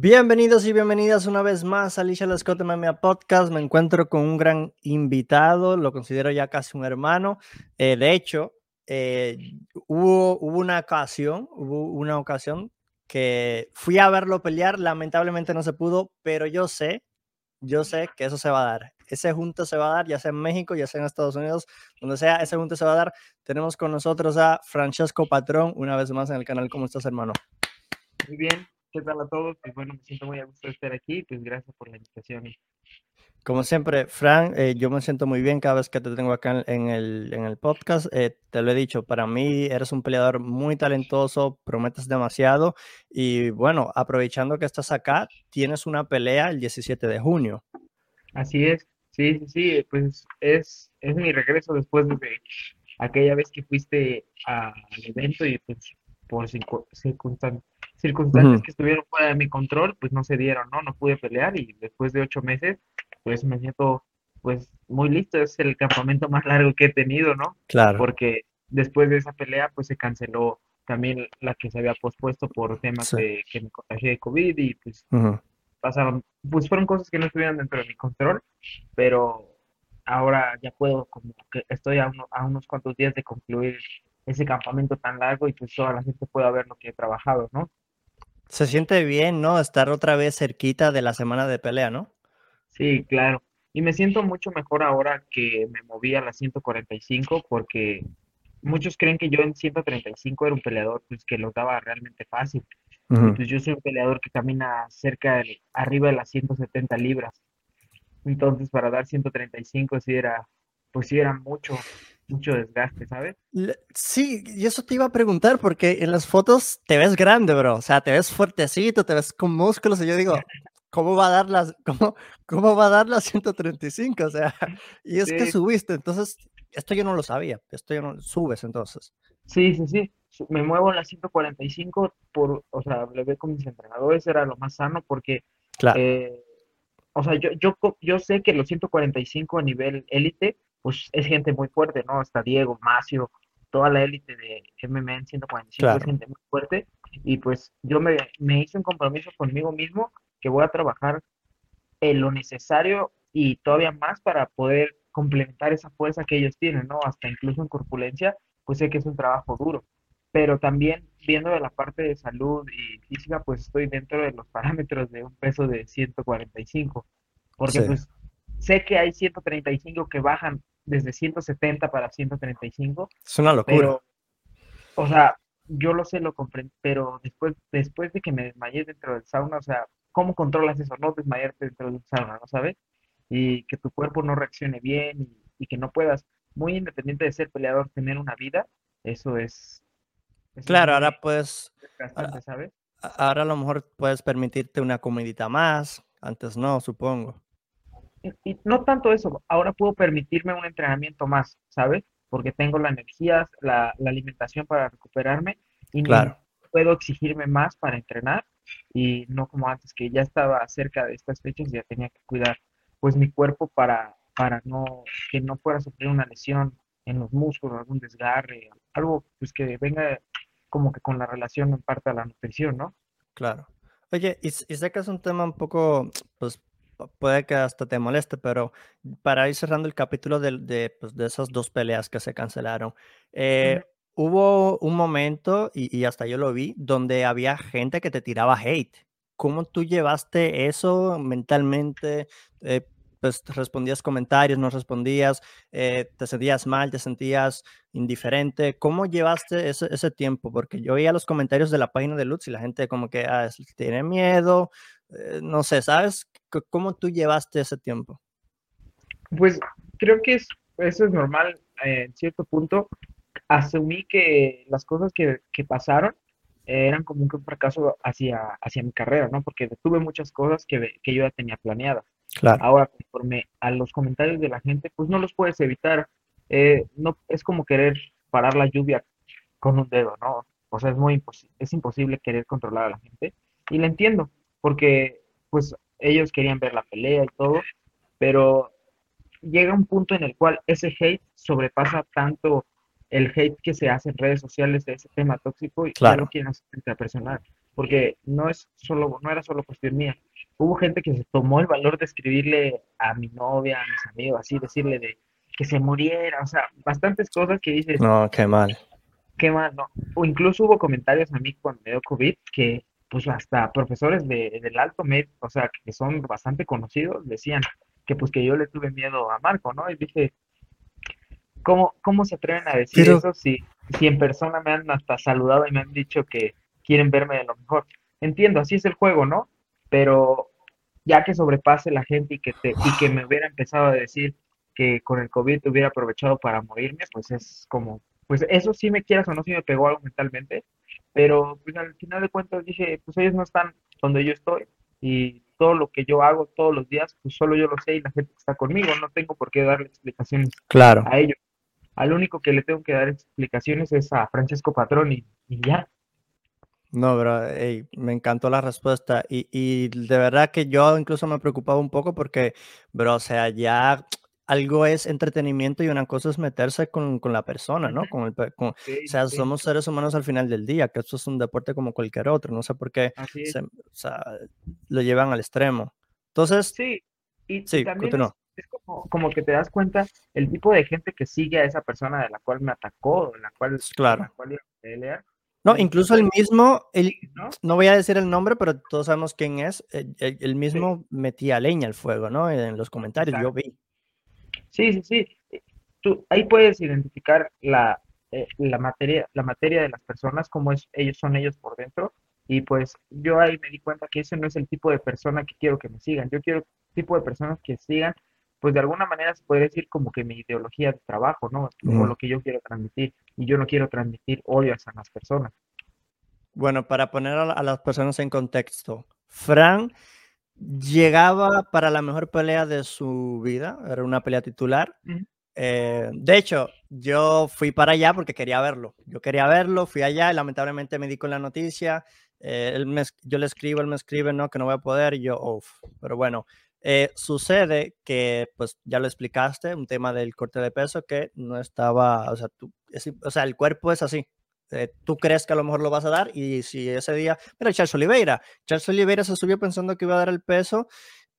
Bienvenidos y bienvenidas una vez más a Alicia Lescote MMA Podcast. Me encuentro con un gran invitado, lo considero ya casi un hermano. Eh, de hecho, eh, hubo, hubo, una ocasión, hubo una ocasión que fui a verlo pelear, lamentablemente no se pudo, pero yo sé, yo sé que eso se va a dar. Ese junto se va a dar, ya sea en México, ya sea en Estados Unidos, donde sea, ese junto se va a dar. Tenemos con nosotros a Francesco Patrón, una vez más en el canal. ¿Cómo estás, hermano? Muy bien, ¿Qué tal a todos? Pues bueno, me siento muy a gusto de estar aquí, pues gracias por la invitación. Como siempre, Fran, eh, yo me siento muy bien cada vez que te tengo acá en el, en el podcast. Eh, te lo he dicho, para mí eres un peleador muy talentoso, prometes demasiado y bueno, aprovechando que estás acá, tienes una pelea el 17 de junio. Así es, sí, sí, sí, pues es, es mi regreso después de aquella vez que fuiste al evento y pues por circunstancias circunstancias que estuvieron fuera de mi control, pues no se dieron, ¿no? No pude pelear y después de ocho meses, pues me siento pues muy listo, es el campamento más largo que he tenido, ¿no? Claro. Porque después de esa pelea, pues se canceló también la que se había pospuesto por temas de que me contagié de COVID y pues pasaron, pues fueron cosas que no estuvieron dentro de mi control, pero ahora ya puedo, como que estoy a, a unos cuantos días de concluir ese campamento tan largo y pues toda la gente pueda ver lo que he trabajado, ¿no? Se siente bien, ¿no? Estar otra vez cerquita de la semana de pelea, ¿no? Sí, claro. Y me siento mucho mejor ahora que me moví a la 145 porque muchos creen que yo en 135 era un peleador pues que lo daba realmente fácil. Pues yo soy un peleador que camina cerca de, arriba de las 170 libras. Entonces para dar 135 sí era, pues sí era mucho mucho desgaste, ¿sabes? Sí, y eso te iba a preguntar porque en las fotos te ves grande, bro. O sea, te ves fuertecito, te ves con músculos. Y yo digo, ¿cómo va a dar las, cómo, cómo va a dar las 135? O sea, y es que subiste. Entonces, esto yo no lo sabía. Esto yo no subes entonces. Sí, sí, sí. Me muevo en las 145 por, o sea, ve con mis entrenadores, era lo más sano porque, claro. Eh, o sea, yo, yo, yo sé que los 145 a nivel élite pues es gente muy fuerte, ¿no? Hasta Diego, Macio, toda la élite de MMA en 145 es gente muy fuerte. Y pues yo me, me hice un compromiso conmigo mismo que voy a trabajar en lo necesario y todavía más para poder complementar esa fuerza que ellos tienen, ¿no? Hasta incluso en corpulencia, pues sé que es un trabajo duro. Pero también viendo de la parte de salud y física, pues estoy dentro de los parámetros de un peso de 145. Porque pues sé que hay 135 que bajan desde 170 para 135. Es una locura. Pero, o sea, yo lo sé, lo comprendo, pero después, después de que me desmayé dentro del sauna, o sea, ¿cómo controlas eso? No desmayarte dentro del sauna, ¿no sabes? Y que tu cuerpo no reaccione bien y, que no puedas, muy independiente de ser peleador, tener una vida, eso es... claro, ahora puedes... ¿sabes? Ahora a lo mejor puedes permitirte una comidita más, antes no, supongo y, no tanto eso, ahora puedo permitirme un entrenamiento más, ¿sabes? Porque tengo la energía, la, alimentación para recuperarme y puedo exigirme más para entrenar y no como antes que ya estaba cerca de estas fechas y ya tenía que cuidar pues mi cuerpo para, para no, que no fuera a sufrir una lesión en los músculos, algún desgarre, algo pues que venga como que con la relación en parte a la nutrición, ¿no? Claro. Oye, y, y sé que es un tema un poco, pues, puede que hasta te moleste, pero para ir cerrando el capítulo de, pues, de, esas dos peleas que se cancelaron, eh, hubo un momento, y, hasta yo lo vi, donde había gente que te tiraba hate. ¿Cómo tú llevaste eso mentalmente? Eh, pues respondías comentarios, no respondías, eh, te sentías mal, te sentías indiferente. ¿Cómo llevaste ese, ese, tiempo? Porque yo veía los comentarios de la página de Lutz y la gente como que ah, tiene miedo, eh, no sé, ¿sabes? ¿Cómo tú llevaste ese tiempo? Pues creo que es, eso es normal eh, en cierto punto. Asumí que las cosas que, que pasaron eran como un fracaso hacia, hacia mi carrera, ¿no? Porque tuve muchas cosas que, que yo ya tenía planeadas. Claro. Ahora, conforme a los comentarios de la gente, pues no los puedes evitar. Eh, no, es como querer parar la lluvia con un dedo, ¿no? O sea, es muy imposible, es imposible querer controlar a la gente. Y lo entiendo, porque pues ellos querían ver la pelea y todo, pero llega un punto en el cual ese hate sobrepasa tanto el hate que se hace en redes sociales de ese tema tóxico y claro. no quieren hacer personal. porque no es solo, no era solo cuestión mía. Hubo gente que se tomó el valor de escribirle a mi novia, a mis amigos, así, decirle de que se muriera, o sea, bastantes cosas que dices. No, qué mal. Qué mal, ¿no? O incluso hubo comentarios a mí cuando me dio COVID que, pues, hasta profesores de, del alto med, o sea, que son bastante conocidos, decían que, pues, que yo le tuve miedo a Marco, ¿no? Y dije, ¿cómo, cómo se atreven a decir eso si, si en persona me han hasta saludado y me han dicho que quieren verme de lo mejor? Entiendo, así es el juego, ¿no? Pero ya que sobrepase la gente y que, te, y que me hubiera empezado a decir que con el COVID hubiera aprovechado para morirme, pues es como, pues eso sí me quieras o no, sí me pegó algo mentalmente, pero pues al final de cuentas dije, pues ellos no están donde yo estoy y todo lo que yo hago todos los días, pues solo yo lo sé y la gente que está conmigo, no tengo por qué darle explicaciones claro. a ellos. Al único que le tengo que dar explicaciones es a Francesco Patrón y, ya. No, bro, me encantó la respuesta y, y, de verdad que yo incluso me preocupaba un poco porque, bro, o sea, ya algo es entretenimiento y una cosa es meterse con, con la persona, ¿no? Con el, con, o sea, somos seres humanos al final del día, que esto es un deporte como cualquier otro, no sé por qué se, o sea, lo llevan al extremo. Entonces, sí, y, sí, también es, como, como, que te das cuenta el tipo de gente que sigue a esa persona de la cual me atacó, de la cual, claro. La cual iba a. No, incluso el mismo, el, ¿no? voy a decir el nombre, pero todos sabemos quién es, el, mismo metía leña al fuego, ¿no? En los comentarios, yo vi. Sí, sí, sí. Tú, ahí puedes identificar la, eh, la, materia, la materia de las personas, cómo es, ellos son ellos por dentro. Y pues yo ahí me di cuenta que ese no es el tipo de persona que quiero que me sigan. Yo quiero tipo de personas que sigan, pues de alguna manera se puede decir como que mi ideología de trabajo, ¿no? Como lo que yo quiero transmitir. Y yo no quiero transmitir odio a las personas. Bueno, para poner a, las personas en contexto, Fran llegaba para la mejor pelea de su vida, era una pelea titular. Eh, de hecho, yo fui para allá porque quería verlo. Yo quería verlo, fui allá y lamentablemente me di con la noticia. Eh, él me, yo le escribo, él me escribe, no, que no voy a poder, y yo, uff, pero bueno. Eh, sucede que, pues ya lo explicaste, un tema del corte de peso que no estaba, o sea, tú, o sea, el cuerpo es así, eh, tú crees que a lo mejor lo vas a dar y si ese día, mira, Charles Oliveira, Charles Oliveira se subió pensando que iba a dar el peso,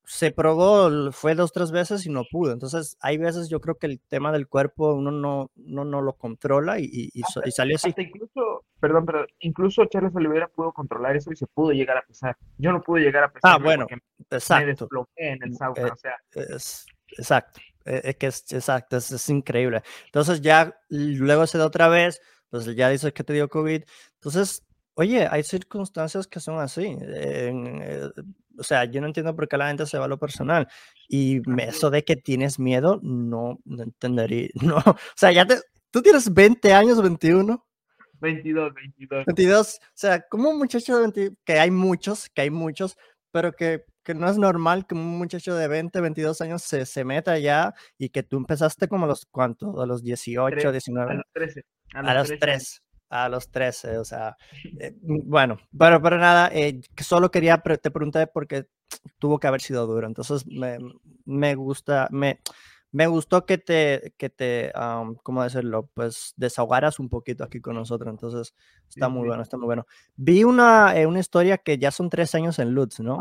se probó, fue dos, tres veces y no pudo. Entonces, hay veces yo creo que el tema del cuerpo uno no, no, no lo controla y, y, salió así. incluso, perdón, pero incluso Charles Oliveira pudo controlar eso y se pudo llegar a pesar. Yo no pude llegar a pesar. Ah, bueno, exacto. en el sauna, eh, o sea. Es, exacto. Eh, es que es exacto, es, es increíble. Entonces ya luego se da otra vez, pues ya dices que te dio COVID. Entonces, oye, hay circunstancias que son así. Eh, o sea, yo no entiendo por qué la gente se va a lo personal. Y eso de que tienes miedo, no, no entendería. No, o sea, ya te, tú tienes 20 años, 21. 22, 22. 22, o sea, como un muchacho de 20, que hay muchos, que hay muchos, pero que, que, no es normal que un muchacho de 20, 22 años se, se meta ya y que tú empezaste como a los, ¿cuántos? A los 18, 19. A los 13. A, los 3. A los 13, o sea, eh, mm, bueno, pero, pero nada, eh, solo quería, te pregunté porque tuvo que haber sido duro, entonces me, me gusta, me, me gustó que te, que te, ¿cómo decirlo? Pues desahogaras un poquito aquí con nosotros, entonces está muy bueno, está muy bueno. Vi una, eh, una historia que ya son tres años en Lutz, ¿no?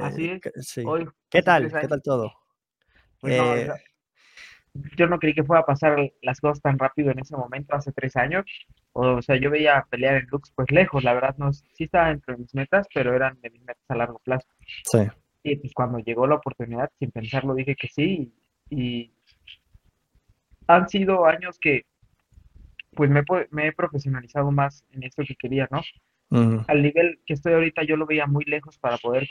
Así es. Sí. ¿Qué tal? ¿Qué tal todo? Pues yo no creí que fuera a pasar las cosas tan rápido en ese momento, hace tres años. O sea, yo veía pelear en Lux pues lejos, la verdad, no, sí estaba entre mis metas, pero eran de mis metas a largo plazo. Sí. Y pues cuando llegó la oportunidad, sin pensarlo, dije que sí. Y, han sido años que pues me, me, he profesionalizado más en esto que quería, ¿no? Al nivel que estoy ahorita, yo lo veía muy lejos para poder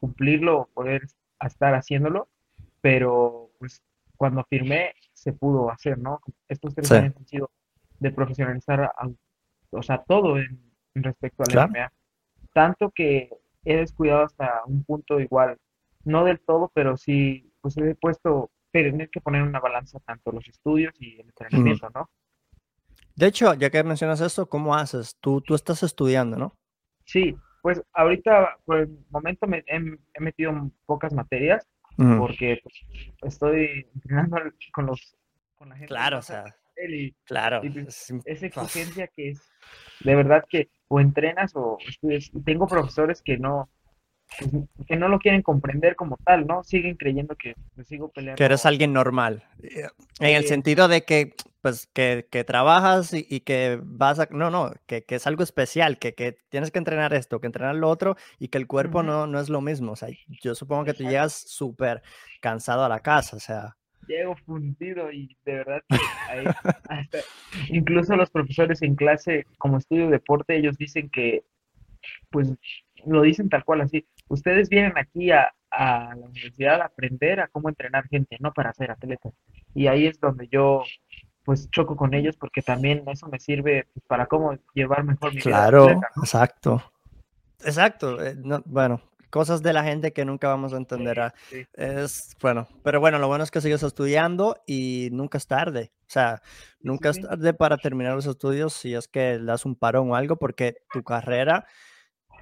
cumplirlo o poder estar haciéndolo, pero pues cuando firmé se pudo hacer, ¿no? Estos tres años han sido de profesionalizar, o sea, todo en, respecto al MMA. Tanto que he descuidado hasta un punto igual, no del todo, pero sí, pues he puesto, tener que poner una balanza tanto los estudios y el entrenamiento, ¿no? De hecho, ya que mencionas eso, ¿cómo haces? Tú, tú estás estudiando, ¿no? Sí, pues ahorita por el momento me he, he metido pocas materias, porque pues, estoy entrenando con los con la gente. Claro, o sea, claro. Pues, esa exigencia que es, de verdad que o entrenas o estudias. Tengo profesores que no, pues, que no lo quieren comprender como tal, ¿no? Siguen creyendo que pues, sigo peleando. Que eres alguien normal. Eh, en el sentido de que, pues, que, que trabajas y, que vas a... No, no, que, que es algo especial, que, que, tienes que entrenar esto, que entrenar lo otro y que el cuerpo no, no es lo mismo. O sea, yo supongo que tú llegas súper cansado a la casa, o sea... Llego fundido y de verdad que incluso los profesores en clase, como estudio deporte, ellos dicen que, pues, lo dicen tal cual así, ustedes vienen aquí a, la universidad a aprender a cómo entrenar gente, no para ser atletas. Y ahí es donde yo pues choco con ellos porque también eso me sirve pues, para cómo llevar mejor mi claro, vida. Claro, exacto. Exacto. Eh, bueno, cosas de la gente que nunca vamos a entender. Ah, es bueno, pero bueno, lo bueno es que sigues estudiando y nunca es tarde. O sea, nunca es tarde para terminar los estudios si es que das un parón o algo, porque tu carrera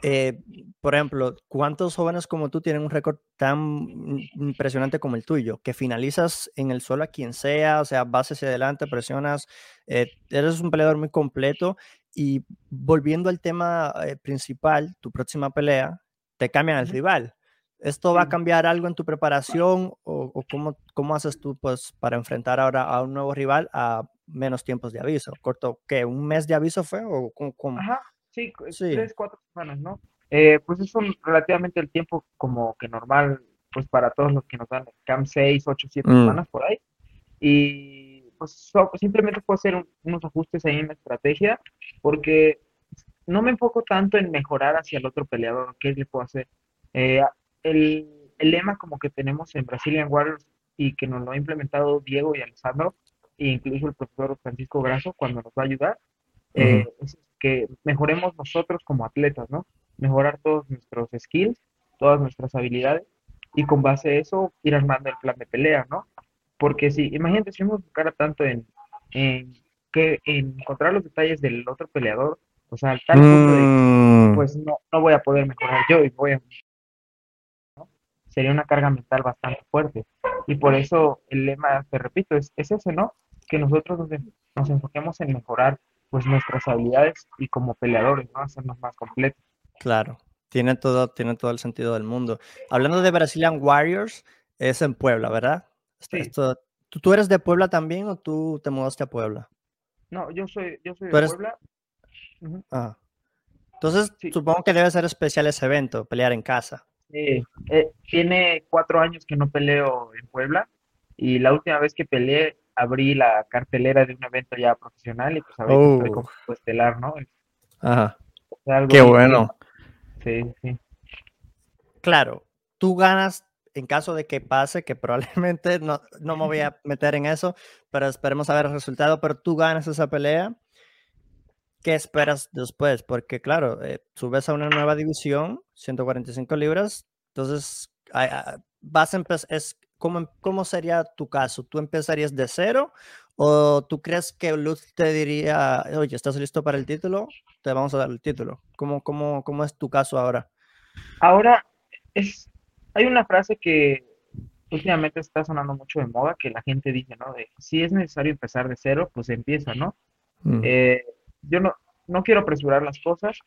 eh, por ejemplo, ¿cuántos jóvenes como tú tienen un récord tan impresionante como el tuyo? Que finalizas en el suelo a quien sea, o sea, vas hacia adelante, presionas, eh, eres un peleador muy completo. Y volviendo al tema eh, principal, tu próxima pelea, te cambian el rival. ¿Esto va a cambiar algo en tu preparación o, cómo, cómo, haces tú pues, para enfrentar ahora a un nuevo rival a menos tiempos de aviso? ¿Corto qué? ¿Un mes de aviso fue? O cómo, Ajá, Sí, tres, cuatro semanas, ¿no? Eh, pues es relativamente el tiempo como que normal, pues para todos los que nos dan CAM 6, 8, 7 semanas por ahí. Y pues simplemente puedo hacer unos ajustes ahí en la estrategia, porque no me enfoco tanto en mejorar hacia el otro peleador, qué le puedo hacer. Eh, el, el, lema como que tenemos en Brazilian Warriors y que nos lo ha implementado Diego y Alessandro, e incluso el profesor Francisco Grasso cuando nos va a ayudar, eh, es que mejoremos nosotros como atletas, ¿no? Mejorar todos nuestros skills, todas nuestras habilidades y con base a eso ir armando el plan de pelea, ¿no? Porque si, imagínate, si uno buscara tanto en, en, que, en encontrar los detalles del otro peleador, o sea, al tal punto de, mm. pues no, no voy a poder mejorar yo y voy a... Sería una carga mental bastante fuerte. Y por eso el lema, te repito, es, es ese, ¿no? Que nosotros nos, nos enfoquemos en mejorar pues nuestras habilidades y como peleadores, ¿no? Hacernos más completos. Claro, tiene todo, tiene todo el sentido del mundo. Hablando de Brazilian Warriors, es en Puebla, ¿verdad? ¿tú, eres de Puebla también o tú te mudaste a Puebla? No, yo soy, yo soy de Puebla. Ah. Entonces, supongo que debe ser especial ese evento, pelear en casa. Sí, eh, tiene cuatro años que no peleo en Puebla y la última vez que peleé abrí la cartelera de un evento ya profesional y pues a veces como estelar, ¿no? Ajá. Qué bueno. Sí, sí. Claro, tú ganas en caso de que pase, que probablemente no, no me voy a meter en eso, pero esperemos a ver el resultado, pero tú ganas esa pelea. ¿Qué esperas después? Porque claro, eh, subes a una nueva división, 145 libras, entonces vas a empezar, es ¿cómo, ¿cómo sería tu caso? ¿Tú empezarías de cero o tú crees que Luz te diría, oye, ¿estás listo para el título? Te vamos a dar el título. ¿Cómo, cómo, cómo es tu caso ahora? Ahora, es, hay una frase que últimamente está sonando mucho de moda, que la gente dice, ¿no? De, si es necesario empezar de cero, pues empieza, ¿no? Mm. Eh, yo no, no quiero apresurar las cosas.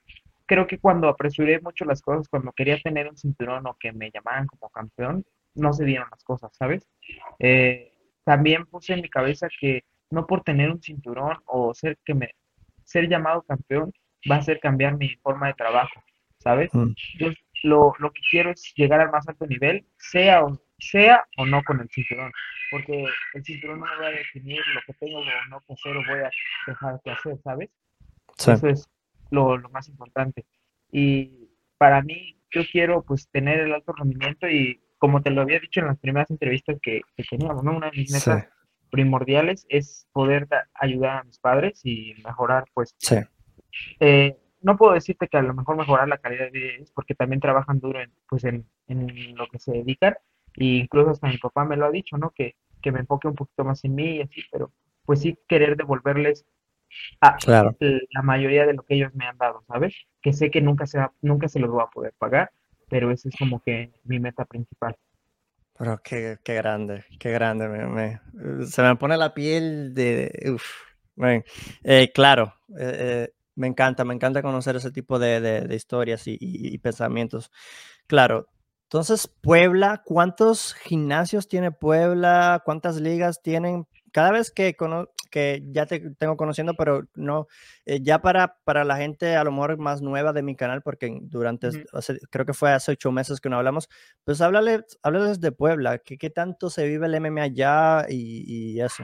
Creo que cuando apresuré mucho las cosas, cuando quería tener un cinturón o que me llamaran como campeón, no se dieron las cosas, ¿sabes? Eh, también puse en mi cabeza que no por tener un cinturón o ser que me ser llamado campeón va a hacer cambiar mi forma de trabajo, ¿sabes? Mm. Yo lo, lo, que quiero es llegar al más alto nivel, sea o, sea o no con el cinturón, porque el cinturón no me va a definir lo que tengo o no que hacer o voy a dejar de hacer, ¿sabes? Eso es lo, lo más importante. Y para mí, yo quiero pues tener el alto rendimiento y como te lo había dicho en las primeras entrevistas que, teníamos, ¿no? Una de mis metas primordiales es poder ayudar a mis padres y mejorar, pues, sí. Eh, no puedo decirte que a lo mejor mejorar la calidad de vida es porque también trabajan duro en, pues, en, lo que se dedican, e incluso hasta mi papá me lo ha dicho, ¿no? Que, que me enfoque un poquito más en mí y así, pero pues sí querer devolverles a la mayoría de lo que ellos me han dado, ¿sabes? Que sé que nunca se, nunca se los voy a poder pagar, pero esa es como que mi meta principal. Pero qué, qué grande, qué grande. Me, se me pone la piel de... Uf, eh, claro, eh, eh, Me encanta, me encanta conocer ese tipo de, historias y, pensamientos. Claro. Entonces, Puebla, ¿cuántos gimnasios tiene Puebla? ¿Cuántas ligas tienen? Cada vez que, que ya te tengo conociendo, pero no, eh, ya para, para la gente a lo mejor más nueva de mi canal, porque durante, creo que fue hace ocho meses que no hablamos, pues háblale, háblales de Puebla, ¿qué, qué tanto se vive el MMA allá y, y eso?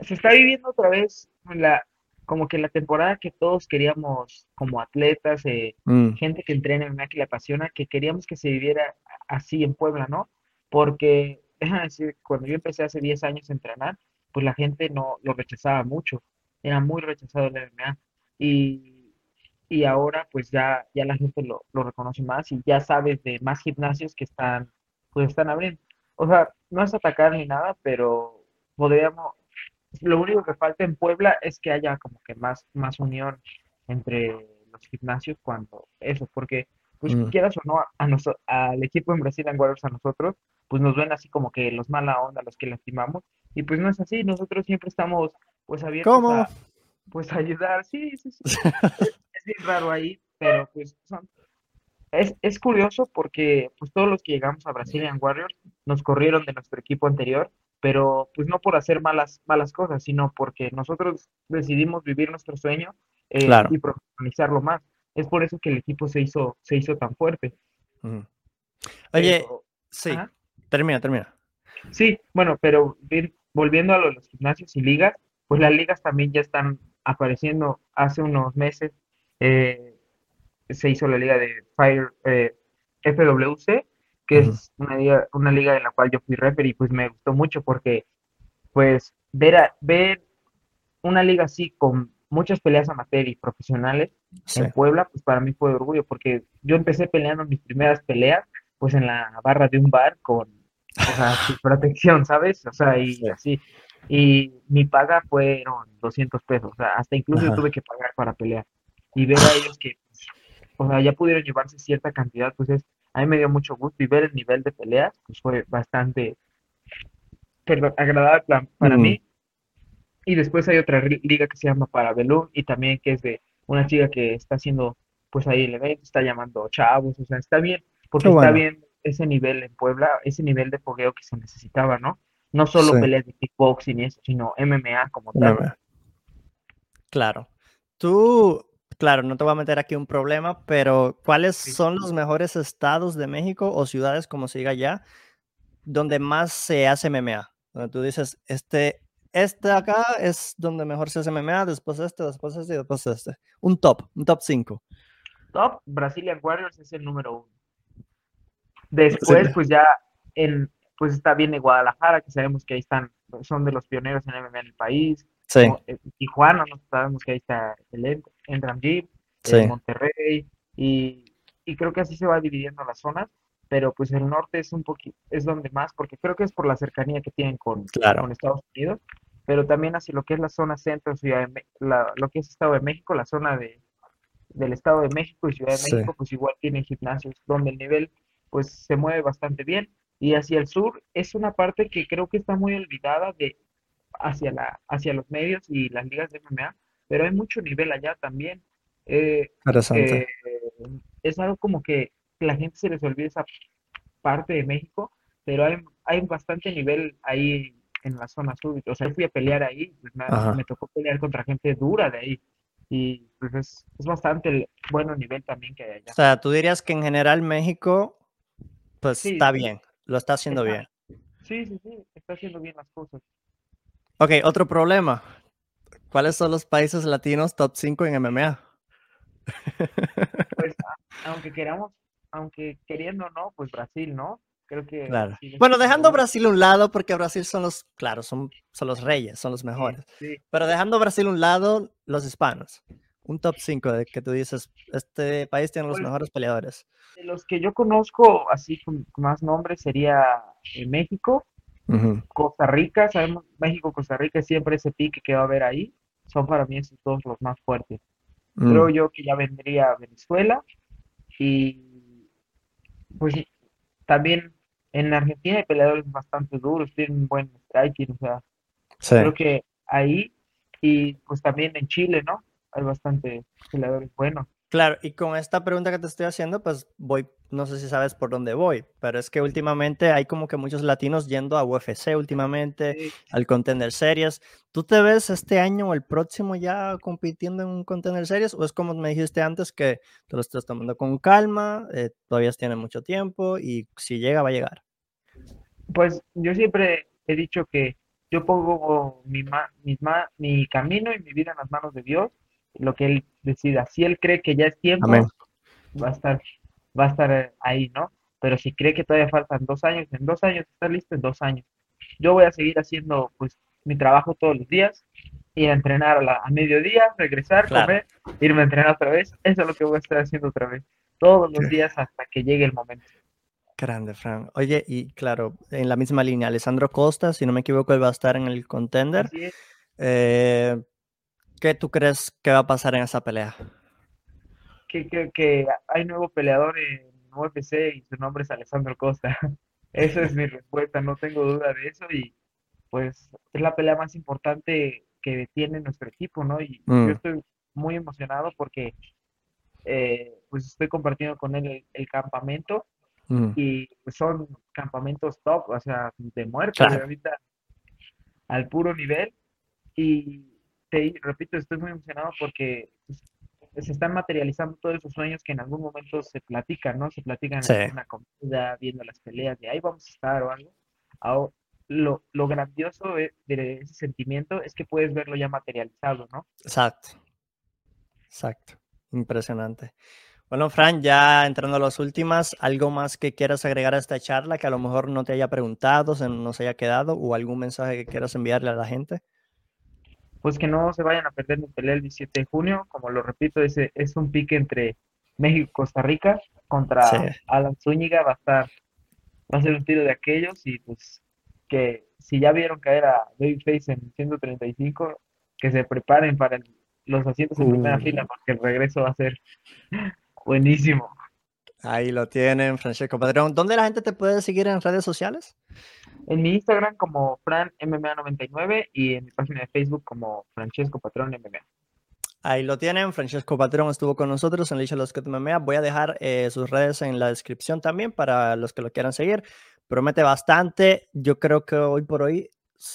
Se está viviendo otra vez la, como que la temporada que todos queríamos como atletas, eh, mm. gente que entrena en que le apasiona, que queríamos que se viviera así en Puebla, ¿no? Porque cuando yo empecé hace 10 años a entrenar, pues la gente no lo rechazaba mucho, era muy rechazado el MMA. Y, y ahora pues ya, ya la gente lo, lo reconoce más y ya sabes de más gimnasios que están, pues están abriendo. O sea, no es atacar ni nada, pero podríamos, lo único que falta en Puebla es que haya como que más, más unión entre los gimnasios cuando eso, porque pues mm. quieras o no, a, al equipo en Brasil Warriors a nosotros, pues nos ven así como que los mala onda, los que lastimamos, y pues no es así, nosotros siempre estamos pues abiertos a pues ayudar, sí, sí, sí. es, bien raro ahí, pero pues son, es, es curioso porque pues todos los que llegamos a Brazilian Warriors nos corrieron de nuestro equipo anterior pero pues no por hacer malas, malas cosas, sino porque nosotros decidimos vivir nuestro sueño eh, y profesionalizarlo más. Es por eso que el equipo se hizo, se hizo tan fuerte. Oye, sí, termina, termina. Sí, bueno, pero volviendo a los gimnasios y ligas, pues las ligas también ya están apareciendo. Hace unos meses eh, se hizo la liga de Fire eh, FWC, que es una liga, una liga en la cual yo fui referee y pues me gustó mucho porque pues ver, ver una liga así con muchas peleas amateur y profesionales en Puebla, pues para mí fue de orgullo porque yo empecé peleando mis primeras peleas pues en la barra de un bar con protección, ¿sabes? O sea, y así. Y mi paga fueron 200 pesos, o sea, hasta incluso tuve que pagar para pelear. Y ver a ellos que, pues, o sea, ya pudieron llevarse cierta cantidad, pues es a mí me dio mucho gusto y ver el nivel de peleas pues fue bastante agradable para mí. Y después hay otra liga que se llama Parabellum y también que es de una chica que está haciendo pues ahí el evento, está llamando chavos, o sea, está bien, porque está bien ese nivel en Puebla, ese nivel de fogueo que se necesitaba, ¿no? No solo peleas de kickboxing y eso, sino MMA como tal. Claro. Tú, claro, no te voy a meter aquí un problema, pero ¿cuáles son los mejores estados de México o ciudades, como se diga ya, donde más se hace MMA? Donde tú dices, este, este acá es donde mejor se hace MMA, después este, después este y después este. Un top, un top 5. Top, Brazilian Warriors es el número uno. Después, pues ya en, pues está bien en Guadalajara, que sabemos que ahí están, son de los pioneros en MMA en el país. Sí. Eh, Tijuana, no sabemos que ahí está el Endram Jeep, eh, Monterrey, y, creo que así se va dividiendo las zonas, pero pues el norte es un poquito, es donde más, porque creo que es por la cercanía que tienen con, con Estados Unidos, pero también así lo que es la zona centro, Ciudad de, lo que es Estado de México, la zona de, del Estado de México y Ciudad de México, pues igual tienen gimnasios donde el nivel pues se mueve bastante bien. Y hacia el sur es una parte que creo que está muy olvidada de hacia, la, hacia los medios y las ligas de MMA, pero hay mucho nivel allá también. Eh, eh, es algo como que la gente se les olvida esa parte de México, pero hay, hay bastante nivel ahí en la zona sur. O sea, yo fui a pelear ahí, pues me, tocó pelear contra gente dura de ahí. Y pues es, es bastante bueno nivel también que hay allá. O sea, tú dirías que en general México, pues está bien, lo está haciendo bien. Sí, sí, sí, está haciendo bien las cosas. Ok, otro problema. ¿Cuáles son los países latinos top 5 en MMA? Pues, aunque queramos, aunque queriendo o no, pues Brasil, ¿no? Creo que. Claro. Bueno, dejando Brasil a un lado, porque Brasil son los, claro, son, son los reyes, son los mejores. Pero dejando Brasil a un lado, los hispanos. Un top 5 de que tú dices, este país tiene los mejores peleadores. De los que yo conozco, así con más nombres, sería eh, México, Costa Rica, sabemos, México, Costa Rica, siempre ese pique que va a haber ahí, son para mí esos dos los más fuertes. Mm. Creo yo que ya vendría Venezuela y pues también en Argentina hay peleadores bastante duros, tienen un buen striking, o sea, creo que ahí y pues también en Chile, ¿no? Hay bastante peleadores buenos. Claro, y con esta pregunta que te estoy haciendo, pues voy, no sé si sabes por dónde voy, pero es que últimamente hay como que muchos latinos yendo a UFC últimamente, al Contender Series. ¿Tú te ves este año o el próximo ya compitiendo en un Contender Series? ¿O es como me dijiste antes que te lo estás tomando con calma, eh, todavía tiene mucho tiempo y si llega, va a llegar? Pues yo siempre he dicho que yo pongo mi, mi camino y mi vida en las manos de Dios lo que él decida. Si él cree que ya es tiempo, va a estar, va a estar ahí, ¿no? Pero si cree que todavía faltan dos años, en dos años está listo, en dos años. Yo voy a seguir haciendo pues mi trabajo todos los días, ir a entrenar a, la, mediodía, regresar, comer, irme a entrenar otra vez. Eso es lo que voy a estar haciendo otra vez, todos los días hasta que llegue el momento. Grande, Fran. Oye, y claro, en la misma línea, Alessandro Costa, si no me equivoco, él va a estar en el contender. Eh, ¿Qué tú crees que va a pasar en esa pelea? Que, que, que hay nuevo peleador en UFC y su nombre es Alessandro Costa. Esa es mi respuesta, no tengo duda de eso y pues es la pelea más importante que tiene nuestro equipo, ¿no? Y yo mm. estoy muy emocionado porque eh, pues estoy compartiendo con él el, campamento mm. y pues son campamentos top, o sea, de muerte ahorita al puro nivel y te repito, estoy muy emocionado porque pues, se están materializando todos esos sueños que en algún momento se platican, ¿no? Se platican en una comida, viendo las peleas, de ahí vamos a estar o algo. Ahora, lo, lo grandioso de, ese sentimiento es que puedes verlo ya materializado, ¿no? Exacto. Exacto. Impresionante. Bueno, Fran, ya entrando a las últimas, ¿algo más que quieras agregar a esta charla que a lo mejor no te haya preguntado, se nos haya quedado o algún mensaje que quieras enviarle a la gente? Pues que no se vayan a perder mi pelea el 17 de junio. Como lo repito, ese es un pique entre México y Costa Rica contra Alan Zúñiga. Va a estar, va a ser un tiro de aquellos y pues que si ya vieron caer a Babyface en 135, que se preparen para los asientos en primera fila porque el regreso va a ser buenísimo. Ahí lo tienen, Francesco Padrón. ¿Dónde la gente te puede seguir en redes sociales? En mi Instagram como FranMMA99 y en mi página de Facebook como Francesco Patrón MMA. Ahí lo tienen, Francesco Patrón estuvo con nosotros en Licha Los MMA. Voy a dejar eh, sus redes en la descripción también para los que lo quieran seguir. Promete bastante. Yo creo que hoy por hoy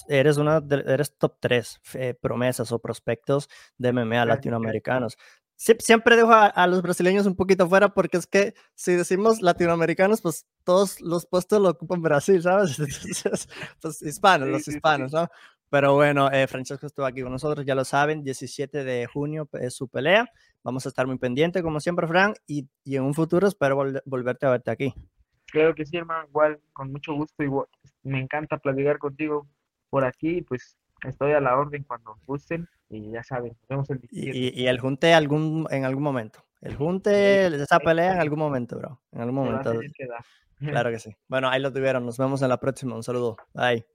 eres una eres top 3 eh, promesas o prospectos de MMA latinoamericanos siempre dejo a, los brasileños un poquito fuera porque es que si decimos latinoamericanos, pues todos los puestos lo ocupan Brasil, ¿sabes? pues hispanos, los hispanos, ¿no? Pero bueno, eh, Francesco estuvo aquí con nosotros, ya lo saben, 17 de junio es su pelea. Vamos a estar muy pendientes, como siempre, Fran, y, y en un futuro espero volverte a verte aquí. Claro que sí, hermano, igual, con mucho gusto, igual, me encanta platicar contigo por aquí, pues estoy a la orden cuando gusten y ya saben, nos vemos el Y, y, el junte algún, en algún momento. El junte, esa pelea en algún momento, bro. En algún momento. Claro que sí. Bueno, ahí lo tuvieron. Nos vemos en la próxima. Un saludo. Bye.